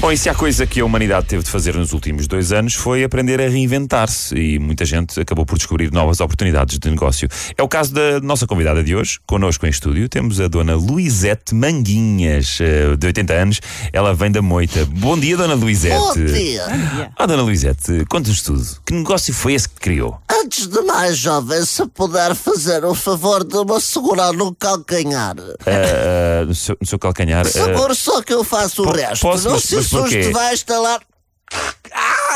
Bom, e se há coisa que a humanidade teve de fazer nos últimos dois anos foi aprender a reinventar-se e muita gente acabou por descobrir novas oportunidades de negócio. É o caso da nossa convidada de hoje, connosco em estúdio, temos a dona Luizete Manguinhas, eh, de 80 anos. Ela vem da Moita. Bom dia, dona Luizete. Bom dia. Ah, dona Luizete, conte-nos tudo. Que negócio foi esse que criou? Antes de mais, jovem, se puder fazer o favor de me segurar no calcanhar. Ah, ah, no, seu, no seu calcanhar. Seguro só que eu faço o resto. posso, não mas- se mas porquê? assuste, vai instalar.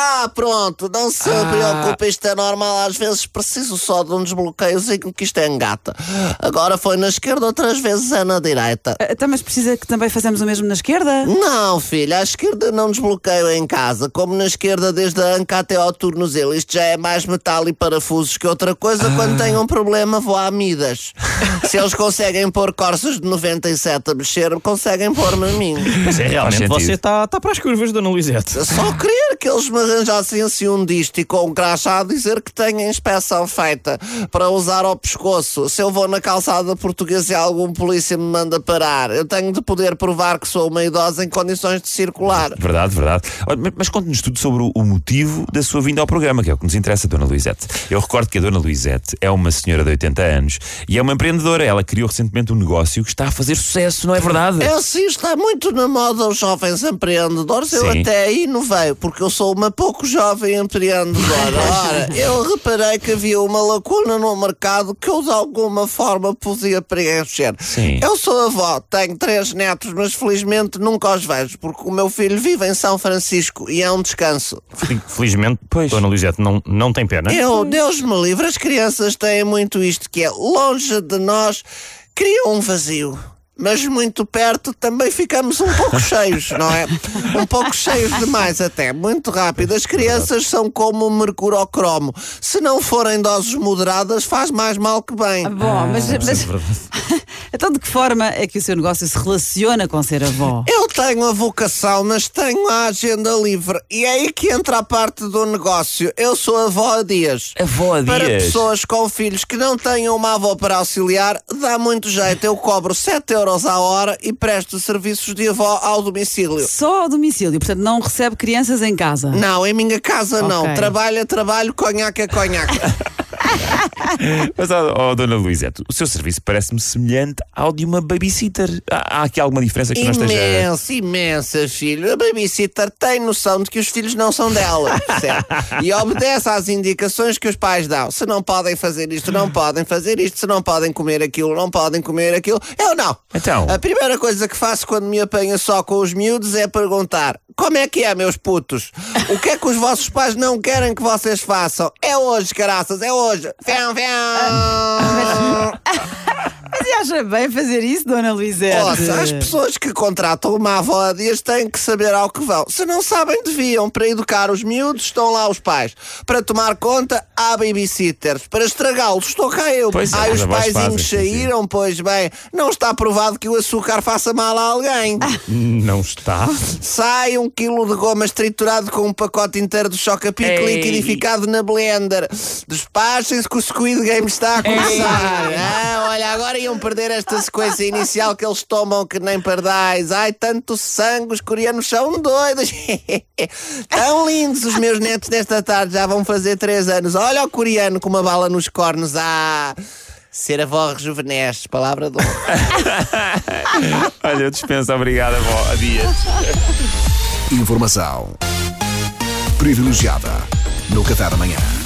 Ah, pronto, não se Ah. preocupe, isto é normal. Às vezes preciso só de um desbloqueiozinho que isto é engata. Agora foi na esquerda, outras vezes é na direita. Então, mas precisa que também fazemos o mesmo na esquerda? Não, filha, à esquerda não desbloqueio em casa, como na esquerda desde a anca até ao tornozelo. Isto já é mais metal e parafusos que outra coisa. Quando tenho um problema, vou à Midas. Se eles conseguem pôr corças de 97 a mexer, conseguem pôr-me a mim. Mas é, realmente você está tá para as curvas, Dona Luizete. Só queria que eles me arranjassem assim um disto e com um crachá a dizer que tenho a inspeção feita para usar ao pescoço. Se eu vou na calçada portuguesa e algum polícia me manda parar, eu tenho de poder provar que sou uma idosa em condições de circular. Verdade, verdade. Mas- conte-nos tudo sobre o- motivo da sua vinda ao programa, que é o que nos interessa, Dona Luizete. Eu recordo que a Dona Luizete é uma senhora de 80 anos e é uma empreendedora. Ela criou recentemente um negócio que está a fazer sucesso, não é verdade? É assim, está muito na moda os jovens empreendedores. Eu Sim. até aí inovei, porque eu sou uma pouco jovem empreendedora. Ora, eu reparei que havia uma lacuna no mercado que eu de alguma forma podia preencher. Sim. Eu sou avó, tenho três netos, mas felizmente nunca os vejo, porque o meu filho vive em São Francisco e é um descanso. Fel- Felizmente, Pois. Dona Luizete não, não tem pena. Eu, Deus me livre, as crianças têm muito isto que é longe de nós, criam um vazio. Mas muito perto também ficamos um pouco cheios, não é? Um pouco cheios demais até, muito rápido. As crianças são como o mercurocromo. Se não forem doses moderadas, faz mais mal que bem. Ah, Bom, mas, mas- então de que forma é que o seu negócio se relaciona com ser avó? Eu tenho a vocação, mas tenho a agenda livre. E é aí que entra a parte do negócio. Eu sou avó a dias. Avó a Para dias? pessoas com filhos que não tenham uma avó para auxiliar, dá muito jeito. Eu cobro 7 euros à hora e presto serviços de avó ao domicílio. Só ao domicílio, portanto não recebe crianças em casa. Não, em minha casa não. Ok. Trabalho é trabalho, conhaque é conhaque. Mas, ó, ó, Dona Luizete, o seu serviço parece-me semelhante ao de uma babysitter. Há, há aqui alguma diferença que não esteja. Imensa, imensa, filho. A babysitter tem noção de que os filhos não são dela. percebe? e obedece às indicações que os pais dão. Se não podem fazer isto, não podem fazer isto. Se não podem comer aquilo, não podem comer aquilo. Eu não. Então? A primeira coisa que faço quando me apanho só com os miúdos é perguntar: como é que é, meus putos? O que é que os vossos pais não querem que vocês façam? É hoje, caraças, é hoje. Fiam, fiam. Acha bem fazer isso, Dona Luizete? Ouça, as pessoas que contratam uma avó a dias têm que saber ao que vão. Se não sabem, deviam. Para educar os miúdos, estão lá os pais. Para tomar conta, há babysitters. Para estragá-los, estou cá eu. Pois é, Ai, os os paizinhos saíram, pois bem. Não está provado que o açúcar faça mal a alguém. Não está? Sai um quilo de gomas triturado com um pacote inteiro de choca-pique liquidificado na blender. Despachem-se que o Squid Game está a começar. Ah, olha, agora iam perder esta sequência inicial que eles tomam que nem pardais. Ai, tanto sangue, os coreanos são doidos. Tão lindos os meus netos desta tarde, já vão fazer três anos. Olha o coreano com uma bala nos cornos. Ah... Ser avó rejuvenesce, palavra do. Olha, eu dispenso, obrigado, avó. A dias. Informação privilegiada no Café da Manhã.